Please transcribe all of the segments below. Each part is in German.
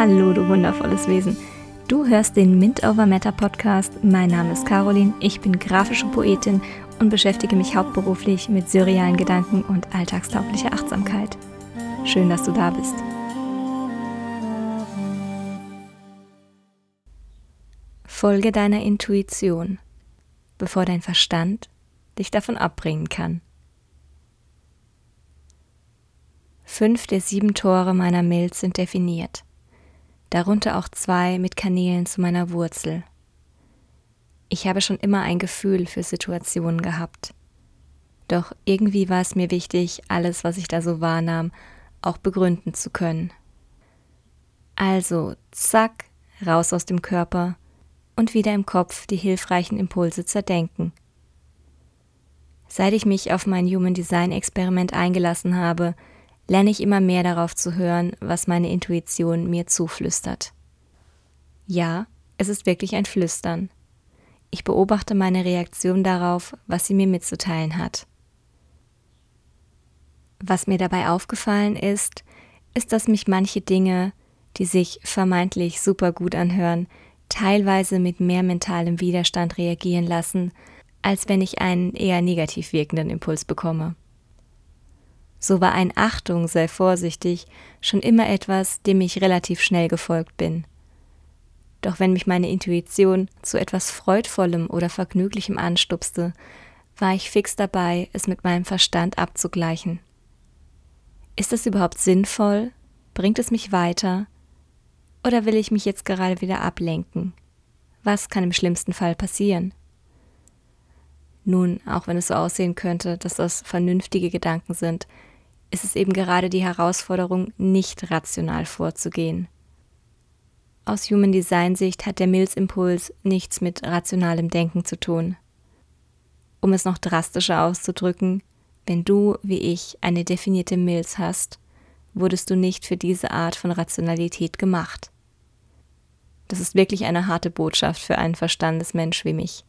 Hallo, du wundervolles Wesen. Du hörst den Mint Over Matter Podcast. Mein Name ist Caroline, ich bin grafische Poetin und beschäftige mich hauptberuflich mit surrealen Gedanken und alltagstauglicher Achtsamkeit. Schön, dass du da bist. Folge deiner Intuition, bevor dein Verstand dich davon abbringen kann. Fünf der sieben Tore meiner Milz sind definiert darunter auch zwei mit Kanälen zu meiner Wurzel. Ich habe schon immer ein Gefühl für Situationen gehabt. Doch irgendwie war es mir wichtig, alles, was ich da so wahrnahm, auch begründen zu können. Also, zack, raus aus dem Körper und wieder im Kopf die hilfreichen Impulse zerdenken. Seit ich mich auf mein Human Design Experiment eingelassen habe, lerne ich immer mehr darauf zu hören, was meine Intuition mir zuflüstert. Ja, es ist wirklich ein Flüstern. Ich beobachte meine Reaktion darauf, was sie mir mitzuteilen hat. Was mir dabei aufgefallen ist, ist, dass mich manche Dinge, die sich vermeintlich super gut anhören, teilweise mit mehr mentalem Widerstand reagieren lassen, als wenn ich einen eher negativ wirkenden Impuls bekomme. So war ein Achtung, sei vorsichtig, schon immer etwas, dem ich relativ schnell gefolgt bin. Doch wenn mich meine Intuition zu etwas Freudvollem oder Vergnüglichem anstupste, war ich fix dabei, es mit meinem Verstand abzugleichen. Ist das überhaupt sinnvoll? Bringt es mich weiter? Oder will ich mich jetzt gerade wieder ablenken? Was kann im schlimmsten Fall passieren? Nun, auch wenn es so aussehen könnte, dass das vernünftige Gedanken sind, ist es eben gerade die Herausforderung, nicht rational vorzugehen. Aus Human Design Sicht hat der Milzimpuls nichts mit rationalem Denken zu tun. Um es noch drastischer auszudrücken, wenn du, wie ich, eine definierte Milz hast, wurdest du nicht für diese Art von Rationalität gemacht. Das ist wirklich eine harte Botschaft für einen Verstandesmensch wie mich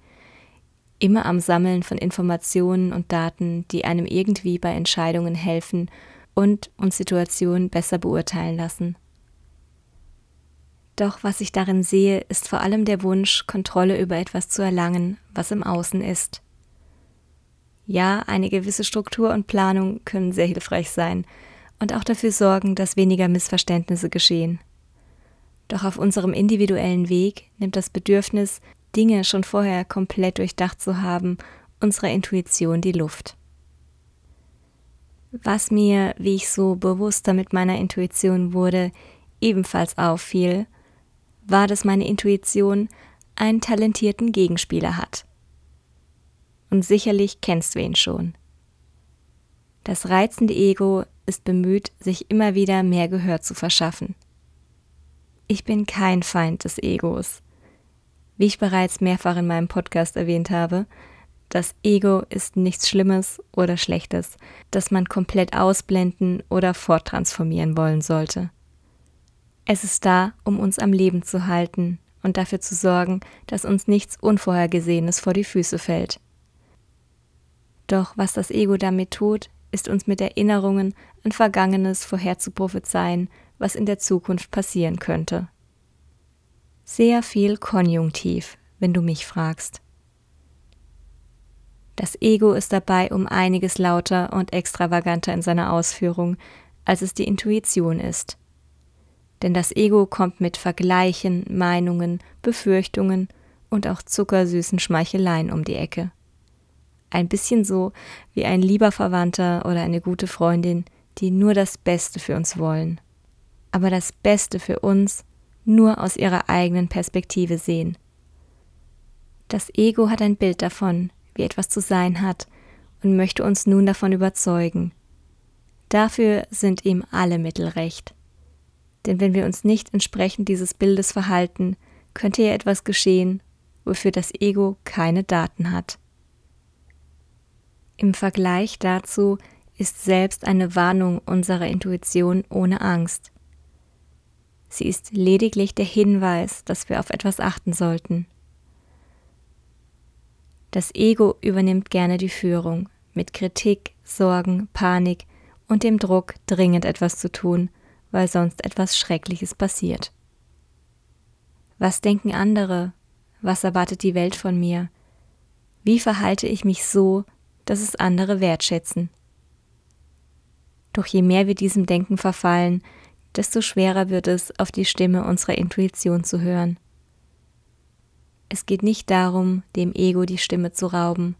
immer am Sammeln von Informationen und Daten, die einem irgendwie bei Entscheidungen helfen und uns Situationen besser beurteilen lassen. Doch was ich darin sehe, ist vor allem der Wunsch, Kontrolle über etwas zu erlangen, was im Außen ist. Ja, eine gewisse Struktur und Planung können sehr hilfreich sein und auch dafür sorgen, dass weniger Missverständnisse geschehen. Doch auf unserem individuellen Weg nimmt das Bedürfnis, Dinge schon vorher komplett durchdacht zu haben, unserer Intuition die Luft. Was mir, wie ich so bewusster mit meiner Intuition wurde, ebenfalls auffiel, war, dass meine Intuition einen talentierten Gegenspieler hat. Und sicherlich kennst du ihn schon. Das reizende Ego ist bemüht, sich immer wieder mehr Gehör zu verschaffen. Ich bin kein Feind des Egos. Wie ich bereits mehrfach in meinem Podcast erwähnt habe, das Ego ist nichts Schlimmes oder Schlechtes, das man komplett ausblenden oder forttransformieren wollen sollte. Es ist da, um uns am Leben zu halten und dafür zu sorgen, dass uns nichts Unvorhergesehenes vor die Füße fällt. Doch was das Ego damit tut, ist uns mit Erinnerungen an Vergangenes vorherzuprophezeien, was in der Zukunft passieren könnte sehr viel Konjunktiv, wenn du mich fragst. Das Ego ist dabei um einiges lauter und extravaganter in seiner Ausführung, als es die Intuition ist. Denn das Ego kommt mit Vergleichen, Meinungen, Befürchtungen und auch zuckersüßen Schmeicheleien um die Ecke. Ein bisschen so wie ein lieber Verwandter oder eine gute Freundin, die nur das Beste für uns wollen. Aber das Beste für uns nur aus ihrer eigenen Perspektive sehen. Das Ego hat ein Bild davon, wie etwas zu sein hat, und möchte uns nun davon überzeugen. Dafür sind ihm alle Mittel recht. Denn wenn wir uns nicht entsprechend dieses Bildes verhalten, könnte ja etwas geschehen, wofür das Ego keine Daten hat. Im Vergleich dazu ist selbst eine Warnung unserer Intuition ohne Angst. Sie ist lediglich der Hinweis, dass wir auf etwas achten sollten. Das Ego übernimmt gerne die Führung mit Kritik, Sorgen, Panik und dem Druck, dringend etwas zu tun, weil sonst etwas Schreckliches passiert. Was denken andere? Was erwartet die Welt von mir? Wie verhalte ich mich so, dass es andere wertschätzen? Doch je mehr wir diesem Denken verfallen, desto schwerer wird es, auf die Stimme unserer Intuition zu hören. Es geht nicht darum, dem Ego die Stimme zu rauben,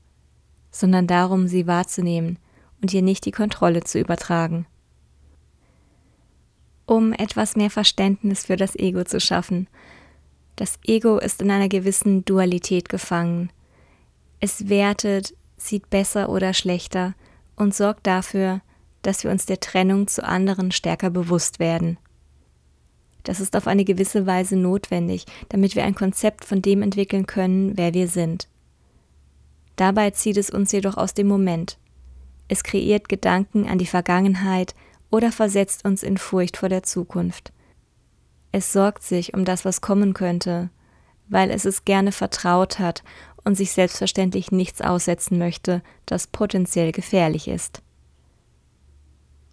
sondern darum, sie wahrzunehmen und ihr nicht die Kontrolle zu übertragen. Um etwas mehr Verständnis für das Ego zu schaffen. Das Ego ist in einer gewissen Dualität gefangen. Es wertet, sieht besser oder schlechter und sorgt dafür, dass wir uns der Trennung zu anderen stärker bewusst werden. Das ist auf eine gewisse Weise notwendig, damit wir ein Konzept von dem entwickeln können, wer wir sind. Dabei zieht es uns jedoch aus dem Moment. Es kreiert Gedanken an die Vergangenheit oder versetzt uns in Furcht vor der Zukunft. Es sorgt sich um das, was kommen könnte, weil es es gerne vertraut hat und sich selbstverständlich nichts aussetzen möchte, das potenziell gefährlich ist.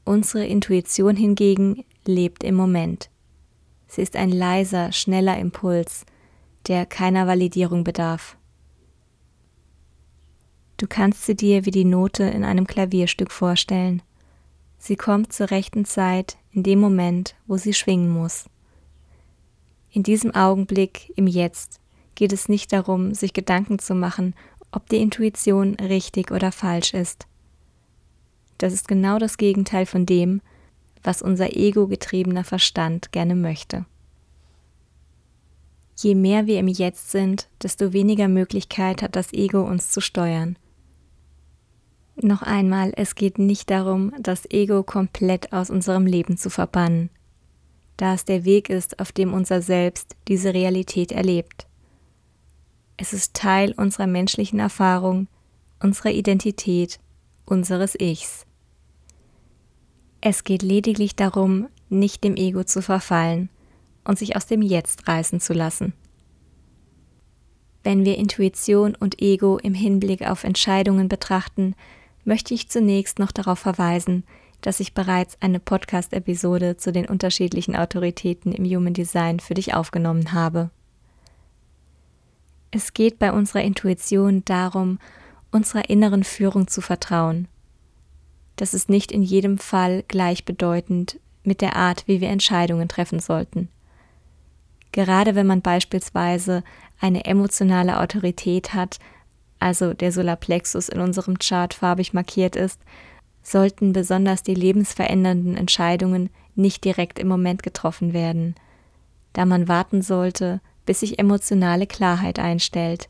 Unsere Intuition hingegen lebt im Moment. Sie ist ein leiser, schneller Impuls, der keiner Validierung bedarf. Du kannst sie dir wie die Note in einem Klavierstück vorstellen. Sie kommt zur rechten Zeit in dem Moment, wo sie schwingen muss. In diesem Augenblick, im Jetzt, geht es nicht darum, sich Gedanken zu machen, ob die Intuition richtig oder falsch ist. Das ist genau das Gegenteil von dem, was unser ego-getriebener Verstand gerne möchte. Je mehr wir im Jetzt sind, desto weniger Möglichkeit hat das Ego uns zu steuern. Noch einmal, es geht nicht darum, das Ego komplett aus unserem Leben zu verbannen, da es der Weg ist, auf dem unser Selbst diese Realität erlebt. Es ist Teil unserer menschlichen Erfahrung, unserer Identität, unseres Ichs. Es geht lediglich darum, nicht dem Ego zu verfallen und sich aus dem Jetzt reißen zu lassen. Wenn wir Intuition und Ego im Hinblick auf Entscheidungen betrachten, möchte ich zunächst noch darauf verweisen, dass ich bereits eine Podcast-Episode zu den unterschiedlichen Autoritäten im Human Design für dich aufgenommen habe. Es geht bei unserer Intuition darum, unserer inneren Führung zu vertrauen das ist nicht in jedem Fall gleichbedeutend mit der Art, wie wir Entscheidungen treffen sollten. Gerade wenn man beispielsweise eine emotionale Autorität hat, also der Solarplexus in unserem Chart farbig markiert ist, sollten besonders die lebensverändernden Entscheidungen nicht direkt im Moment getroffen werden, da man warten sollte, bis sich emotionale Klarheit einstellt.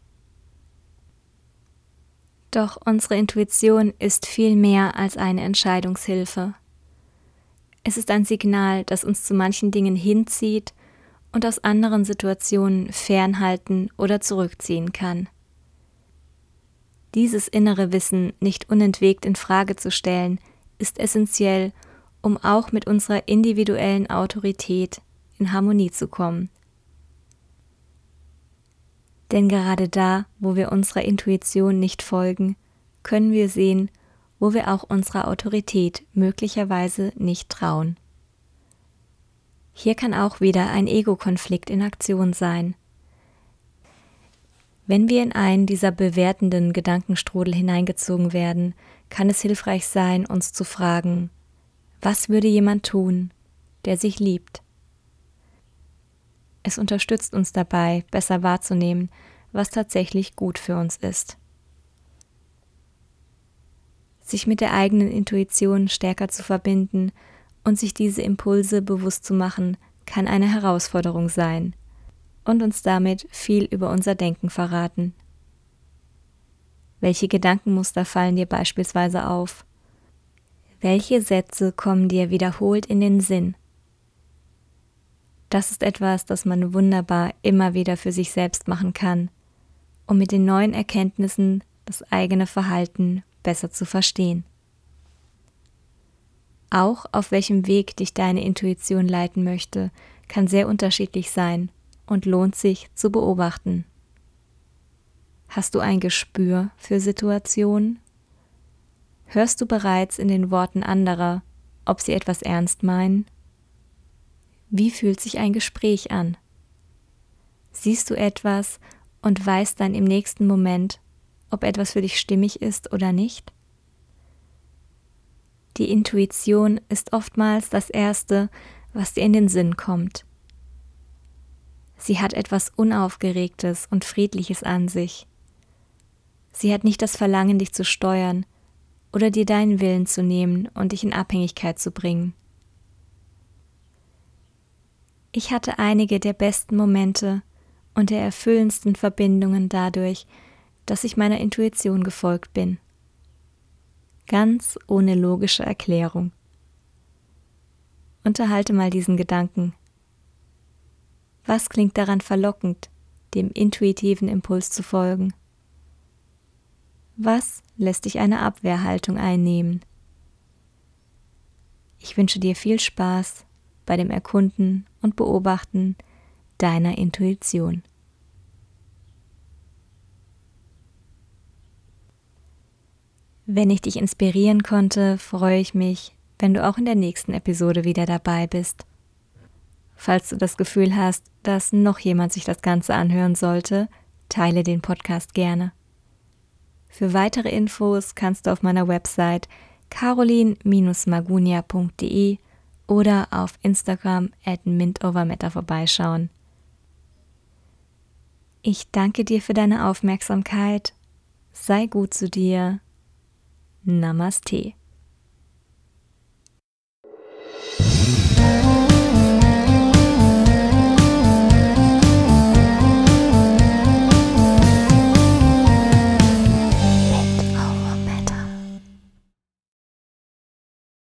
Doch unsere Intuition ist viel mehr als eine Entscheidungshilfe. Es ist ein Signal, das uns zu manchen Dingen hinzieht und aus anderen Situationen fernhalten oder zurückziehen kann. Dieses innere Wissen nicht unentwegt in Frage zu stellen, ist essentiell, um auch mit unserer individuellen Autorität in Harmonie zu kommen denn gerade da, wo wir unserer Intuition nicht folgen, können wir sehen, wo wir auch unserer Autorität möglicherweise nicht trauen. Hier kann auch wieder ein Ego-Konflikt in Aktion sein. Wenn wir in einen dieser bewertenden Gedankenstrudel hineingezogen werden, kann es hilfreich sein, uns zu fragen, was würde jemand tun, der sich liebt? Es unterstützt uns dabei, besser wahrzunehmen, was tatsächlich gut für uns ist. Sich mit der eigenen Intuition stärker zu verbinden und sich diese Impulse bewusst zu machen, kann eine Herausforderung sein und uns damit viel über unser Denken verraten. Welche Gedankenmuster fallen dir beispielsweise auf? Welche Sätze kommen dir wiederholt in den Sinn? Das ist etwas, das man wunderbar immer wieder für sich selbst machen kann, um mit den neuen Erkenntnissen das eigene Verhalten besser zu verstehen. Auch auf welchem Weg dich deine Intuition leiten möchte, kann sehr unterschiedlich sein und lohnt sich zu beobachten. Hast du ein Gespür für Situationen? Hörst du bereits in den Worten anderer, ob sie etwas ernst meinen? Wie fühlt sich ein Gespräch an? Siehst du etwas und weißt dann im nächsten Moment, ob etwas für dich stimmig ist oder nicht? Die Intuition ist oftmals das Erste, was dir in den Sinn kommt. Sie hat etwas Unaufgeregtes und Friedliches an sich. Sie hat nicht das Verlangen, dich zu steuern oder dir deinen Willen zu nehmen und dich in Abhängigkeit zu bringen. Ich hatte einige der besten Momente und der erfüllendsten Verbindungen dadurch, dass ich meiner Intuition gefolgt bin. Ganz ohne logische Erklärung. Unterhalte mal diesen Gedanken. Was klingt daran verlockend, dem intuitiven Impuls zu folgen? Was lässt dich eine Abwehrhaltung einnehmen? Ich wünsche dir viel Spaß bei dem Erkunden und Beobachten deiner Intuition. Wenn ich dich inspirieren konnte, freue ich mich, wenn du auch in der nächsten Episode wieder dabei bist. Falls du das Gefühl hast, dass noch jemand sich das Ganze anhören sollte, teile den Podcast gerne. Für weitere Infos kannst du auf meiner Website carolin-magunia.de oder auf Instagram at mintovermeta vorbeischauen. Ich danke dir für deine Aufmerksamkeit. Sei gut zu dir. Namaste.